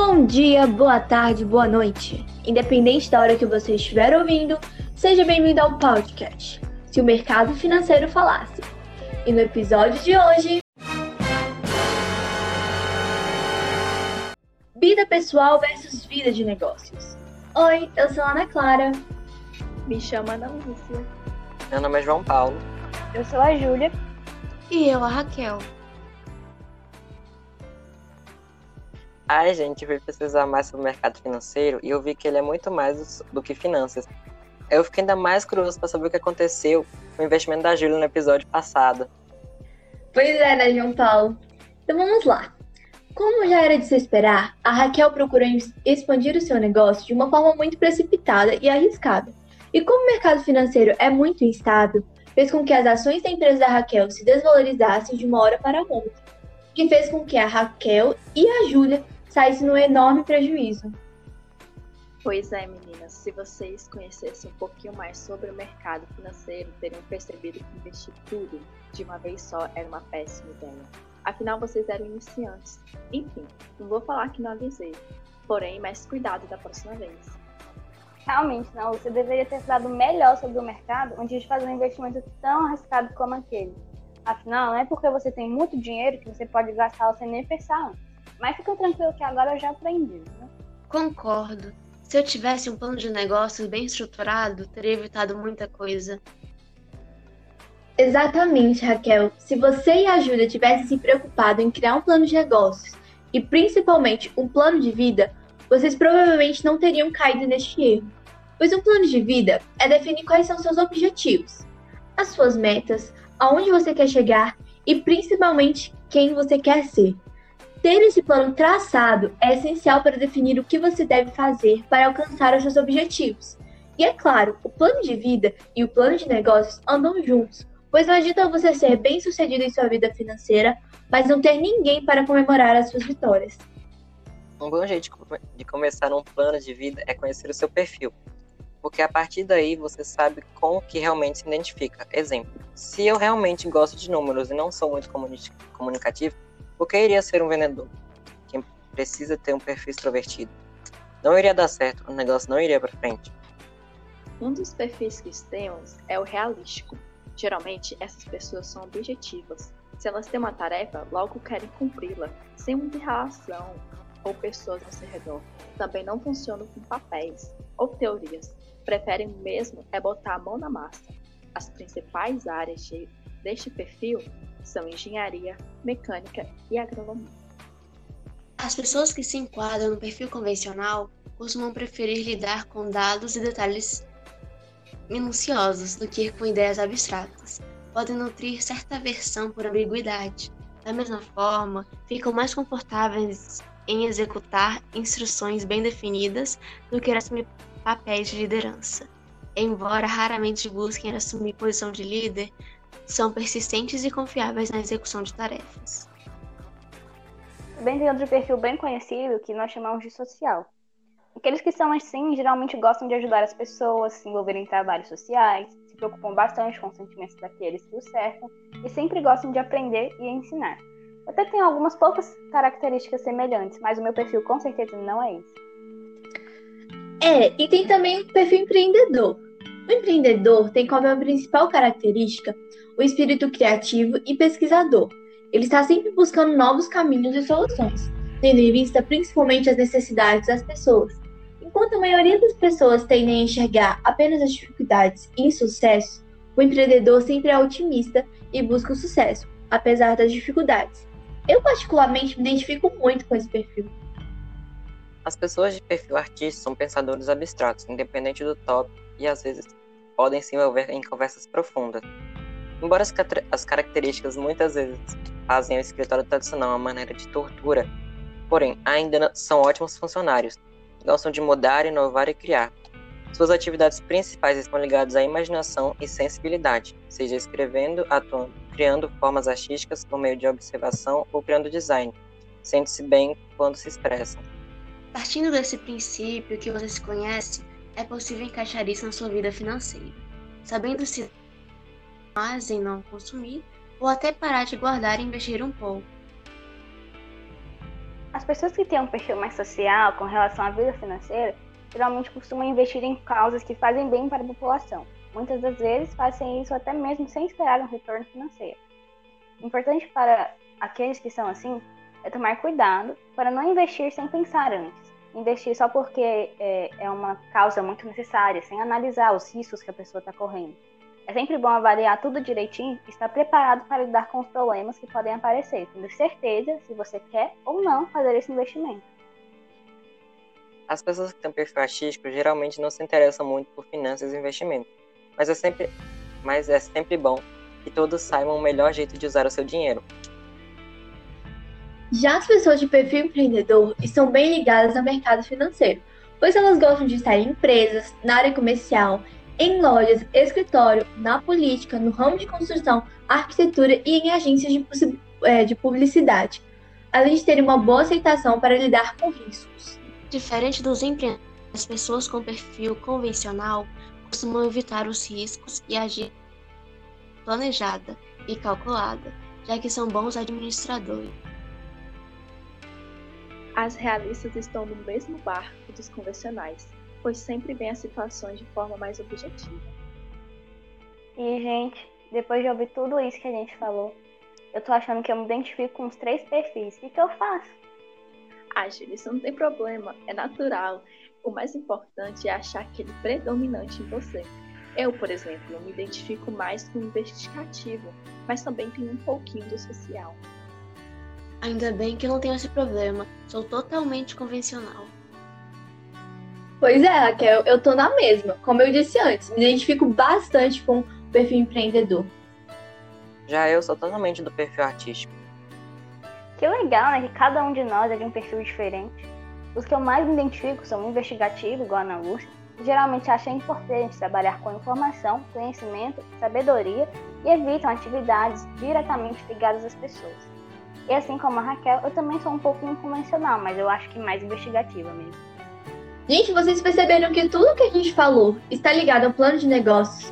Bom dia, boa tarde, boa noite. Independente da hora que você estiver ouvindo, seja bem-vindo ao podcast Se o Mercado Financeiro Falasse. E no episódio de hoje. Vida pessoal versus vida de negócios. Oi, eu sou a Ana Clara. Me chama Ana Lúcia. Meu nome é João Paulo. Eu sou a Júlia. E eu, a Raquel. Ai, gente, fui pesquisar mais sobre o mercado financeiro e eu vi que ele é muito mais do que finanças. Eu fiquei ainda mais curioso para saber o que aconteceu com o investimento da Júlia no episódio passado. Pois é, né, João Paulo? Então vamos lá. Como já era de se esperar, a Raquel procurou expandir o seu negócio de uma forma muito precipitada e arriscada. E como o mercado financeiro é muito instável, fez com que as ações da empresa da Raquel se desvalorizassem de uma hora para outra, que fez com que a Raquel e a Júlia saísse num enorme prejuízo. Pois é, meninas, se vocês conhecessem um pouquinho mais sobre o mercado financeiro, teriam percebido que investir tudo de uma vez só era uma péssima ideia. Afinal, vocês eram iniciantes. Enfim, não vou falar que não avisei, porém, mais cuidado da próxima vez. Realmente, não, você deveria ter falado melhor sobre o mercado antes de fazer um investimento tão arriscado como aquele. Afinal, não é porque você tem muito dinheiro que você pode gastar sem nem pensar antes. Mas fica tranquilo que agora eu já aprendi, né? Concordo. Se eu tivesse um plano de negócios bem estruturado, teria evitado muita coisa. Exatamente, Raquel. Se você e a Júlia tivessem se preocupado em criar um plano de negócios e principalmente um plano de vida, vocês provavelmente não teriam caído neste erro. Pois um plano de vida é definir quais são seus objetivos, as suas metas, aonde você quer chegar e principalmente quem você quer ser. Ter esse plano traçado é essencial para definir o que você deve fazer para alcançar os seus objetivos. E é claro, o plano de vida e o plano de negócios andam juntos, pois não adianta você ser bem sucedido em sua vida financeira, mas não ter ninguém para comemorar as suas vitórias. Um bom jeito de começar um plano de vida é conhecer o seu perfil, porque a partir daí você sabe com o que realmente se identifica. Exemplo, se eu realmente gosto de números e não sou muito comunicativo, por que iria ser um vendedor? Quem precisa ter um perfil extrovertido. Não iria dar certo, o negócio não iria para frente. Um dos perfis que temos é o realístico. Geralmente, essas pessoas são objetivas. Se elas têm uma tarefa, logo querem cumpri-la, sem muita relação ou pessoas ao seu redor. Também não funcionam com papéis ou teorias. Preferem mesmo é botar a mão na massa. As principais áreas de, deste perfil são engenharia, mecânica e agronomia. As pessoas que se enquadram no perfil convencional costumam preferir lidar com dados e detalhes minuciosos do que com ideias abstratas. Podem nutrir certa aversão por ambiguidade. Da mesma forma, ficam mais confortáveis em executar instruções bem definidas do que assumir papéis de liderança. Embora raramente busquem assumir posição de líder, são persistentes e confiáveis na execução de tarefas. Também tem outro perfil bem conhecido que nós chamamos de social. Aqueles que são assim geralmente gostam de ajudar as pessoas, se envolverem em trabalhos sociais, se preocupam bastante com os sentimentos daqueles que os cercam e sempre gostam de aprender e ensinar. Até tem algumas poucas características semelhantes, mas o meu perfil com certeza não é esse. É, e tem também o perfil empreendedor. O empreendedor tem como principal característica o espírito criativo e pesquisador. Ele está sempre buscando novos caminhos e soluções, tendo em vista principalmente as necessidades das pessoas. Enquanto a maioria das pessoas tendem a enxergar apenas as dificuldades e insucesso, o empreendedor sempre é otimista e busca o sucesso, apesar das dificuldades. Eu, particularmente, me identifico muito com esse perfil. As pessoas de perfil artístico são pensadores abstratos, independente do top, e às vezes podem se envolver em conversas profundas. Embora as, as características muitas vezes fazem o escritório tradicional uma maneira de tortura, porém ainda são ótimos funcionários, gostam de mudar, inovar e criar. Suas atividades principais estão ligadas à imaginação e sensibilidade, seja escrevendo, atuando, criando formas artísticas por meio de observação ou criando design. Sente-se bem quando se expressam. Partindo desse princípio que você se conhece, é possível encaixar isso na sua vida financeira, sabendo se mais em não consumir ou até parar de guardar e investir um pouco. As pessoas que têm um perfil mais social com relação à vida financeira geralmente costumam investir em causas que fazem bem para a população. Muitas das vezes fazem isso até mesmo sem esperar um retorno financeiro. Importante para aqueles que são assim é tomar cuidado para não investir sem pensar antes. Investir só porque é, é uma causa muito necessária, sem analisar os riscos que a pessoa está correndo. É sempre bom avaliar tudo direitinho e estar preparado para lidar com os problemas que podem aparecer, tendo certeza se você quer ou não fazer esse investimento. As pessoas que têm perfil artístico geralmente não se interessam muito por finanças e investimentos, mas é sempre, mas é sempre bom que todos saibam o melhor jeito de usar o seu dinheiro. Já as pessoas de perfil empreendedor estão bem ligadas ao mercado financeiro, pois elas gostam de estar em empresas, na área comercial, em lojas, escritório, na política, no ramo de construção, arquitetura e em agências de, é, de publicidade, além de terem uma boa aceitação para lidar com riscos. Diferente dos empreendedores, as pessoas com perfil convencional costumam evitar os riscos e agir planejada e calculada, já que são bons administradores. As realistas estão no mesmo barco dos convencionais, pois sempre veem as situações de forma mais objetiva. E, gente, depois de ouvir tudo isso que a gente falou, eu tô achando que eu me identifico com os três perfis. O que, que eu faço? Ah, Júlia, isso não tem problema, é natural. O mais importante é achar aquele predominante em você. Eu, por exemplo, me identifico mais com o investigativo, mas também tenho um pouquinho do social. Ainda bem que não tenho esse problema, sou totalmente convencional. Pois é, Raquel, eu tô na mesma. Como eu disse antes, me identifico bastante com o perfil empreendedor. Já eu sou totalmente do perfil artístico. Que legal, né? Que cada um de nós é de um perfil diferente. Os que eu mais me identifico são investigativo, igual a Ana Lúcia, geralmente acham importante trabalhar com informação, conhecimento, sabedoria e evitam atividades diretamente ligadas às pessoas. E assim como a Raquel, eu também sou um pouco inconvencional, mas eu acho que mais investigativa mesmo. Gente, vocês perceberam que tudo que a gente falou está ligado ao plano de negócios?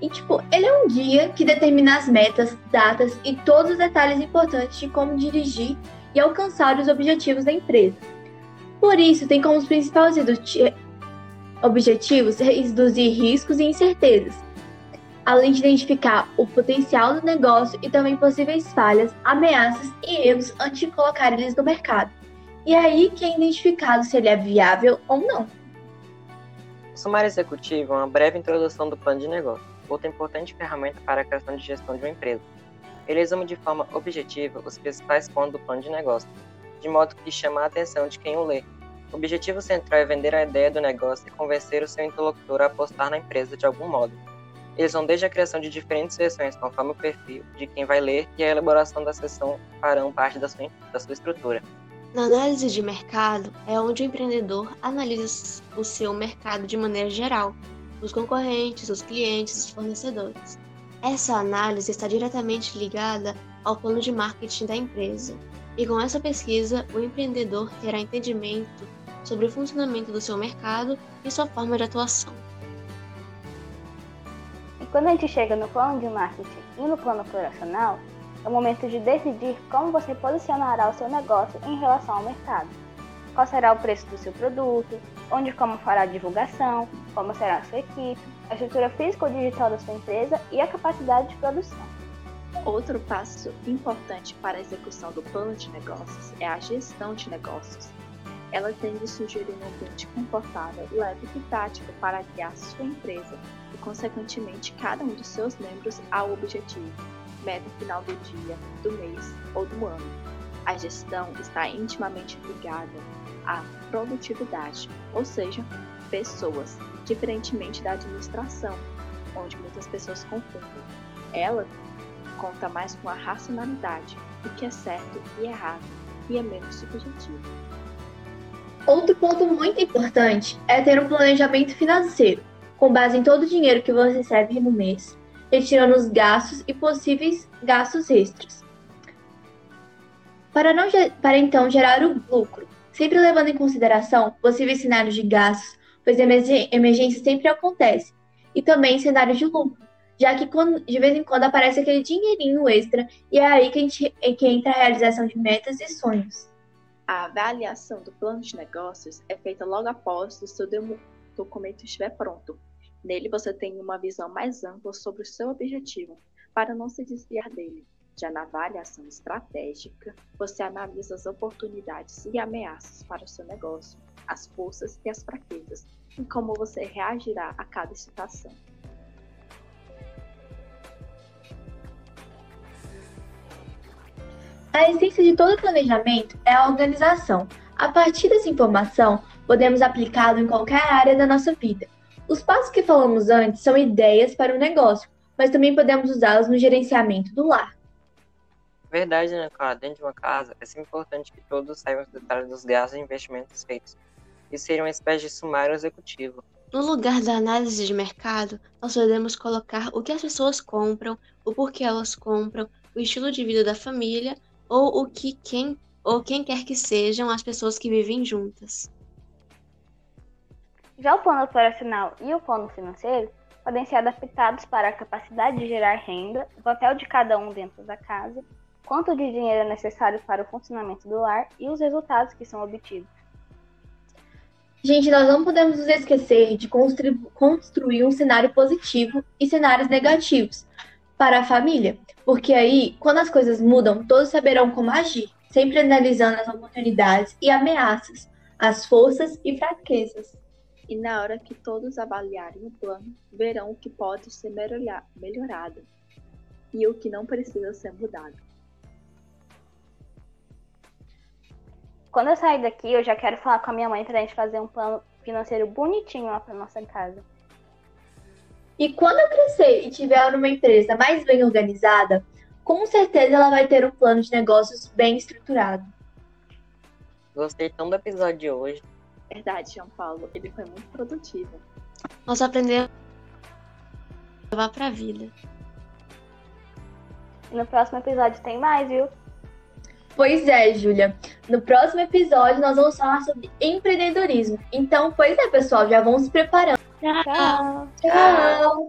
E, tipo, ele é um guia que determina as metas, datas e todos os detalhes importantes de como dirigir e alcançar os objetivos da empresa. Por isso, tem como os principais objetivos reduzir riscos e incertezas, além de identificar o potencial do negócio e também possíveis falhas, ameaças e erros antes de colocar eles no mercado. E é aí que é identificado se ele é viável ou não. O sumário executivo é uma breve introdução do plano de negócio, outra importante ferramenta para a criação de gestão de uma empresa. Ele resume de forma objetiva os principais pontos do plano de negócio, de modo que chama a atenção de quem o lê. O objetivo central é vender a ideia do negócio e convencer o seu interlocutor a apostar na empresa de algum modo. Eles vão desde a criação de diferentes versões conforme o perfil de quem vai ler e a elaboração da sessão farão parte da sua, da sua estrutura. Na análise de mercado é onde o empreendedor analisa o seu mercado de maneira geral, os concorrentes, os clientes, os fornecedores. Essa análise está diretamente ligada ao plano de marketing da empresa, e com essa pesquisa, o empreendedor terá entendimento sobre o funcionamento do seu mercado e sua forma de atuação. Quando a gente chega no plano de marketing e no plano operacional, é o momento de decidir como você posicionará o seu negócio em relação ao mercado. Qual será o preço do seu produto, onde como fará a divulgação, como será a sua equipe, a estrutura física ou digital da sua empresa e a capacidade de produção. Outro passo importante para a execução do plano de negócios é a gestão de negócios. Ela tem de sugerir um ambiente confortável, leve e prático para guiar sua empresa e, consequentemente, cada um dos seus membros ao objetivo, meta final do dia, do mês ou do ano. A gestão está intimamente ligada à produtividade, ou seja, pessoas, diferentemente da administração, onde muitas pessoas confundem. Ela conta mais com a racionalidade, o que é certo e errado, e é menos subjetivo. Outro ponto muito importante é ter um planejamento financeiro, com base em todo o dinheiro que você recebe no mês, retirando os gastos e possíveis gastos extras. Para, não, para então gerar o lucro, sempre levando em consideração possíveis cenários de gastos, pois emergências sempre acontecem, e também cenários de lucro, já que de vez em quando aparece aquele dinheirinho extra e é aí que, a gente, é que entra a realização de metas e sonhos. A avaliação do plano de negócios é feita logo após o seu documento estiver pronto. Nele você tem uma visão mais ampla sobre o seu objetivo, para não se desviar dele. Já na avaliação estratégica, você analisa as oportunidades e ameaças para o seu negócio, as forças e as fraquezas, e como você reagirá a cada situação. A essência de todo planejamento é a organização. A partir dessa informação, podemos aplicá-lo em qualquer área da nossa vida. Os passos que falamos antes são ideias para o negócio, mas também podemos usá-los no gerenciamento do lar. Verdade, né, cara? Dentro de uma casa, é sempre importante que todos saibam os detalhes dos gastos e investimentos feitos. Isso seria uma espécie de sumário executivo. No lugar da análise de mercado, nós podemos colocar o que as pessoas compram, o porquê elas compram, o estilo de vida da família ou o que quem ou quem quer que sejam as pessoas que vivem juntas. Já o plano operacional e o plano financeiro podem ser adaptados para a capacidade de gerar renda, o papel de cada um dentro da casa, quanto de dinheiro é necessário para o funcionamento do lar e os resultados que são obtidos. Gente, nós não podemos nos esquecer de construir um cenário positivo e cenários negativos para a família, porque aí, quando as coisas mudam, todos saberão como agir, sempre analisando as oportunidades e ameaças, as forças e fraquezas. E na hora que todos avaliarem o plano, verão o que pode ser melhorado e o que não precisa ser mudado. Quando eu sair daqui, eu já quero falar com a minha mãe para a gente fazer um plano financeiro bonitinho lá para nossa casa. E quando eu crescer e tiver uma empresa mais bem organizada, com certeza ela vai ter um plano de negócios bem estruturado. Gostei tão do episódio de hoje. Verdade, João Paulo. Ele foi muito produtivo. Nós aprendemos a levar pra vida. E no próximo episódio tem mais, viu? Pois é, Júlia. No próximo episódio nós vamos falar sobre empreendedorismo. Então, pois é, pessoal, já vão se preparando. Tchau. Tchau.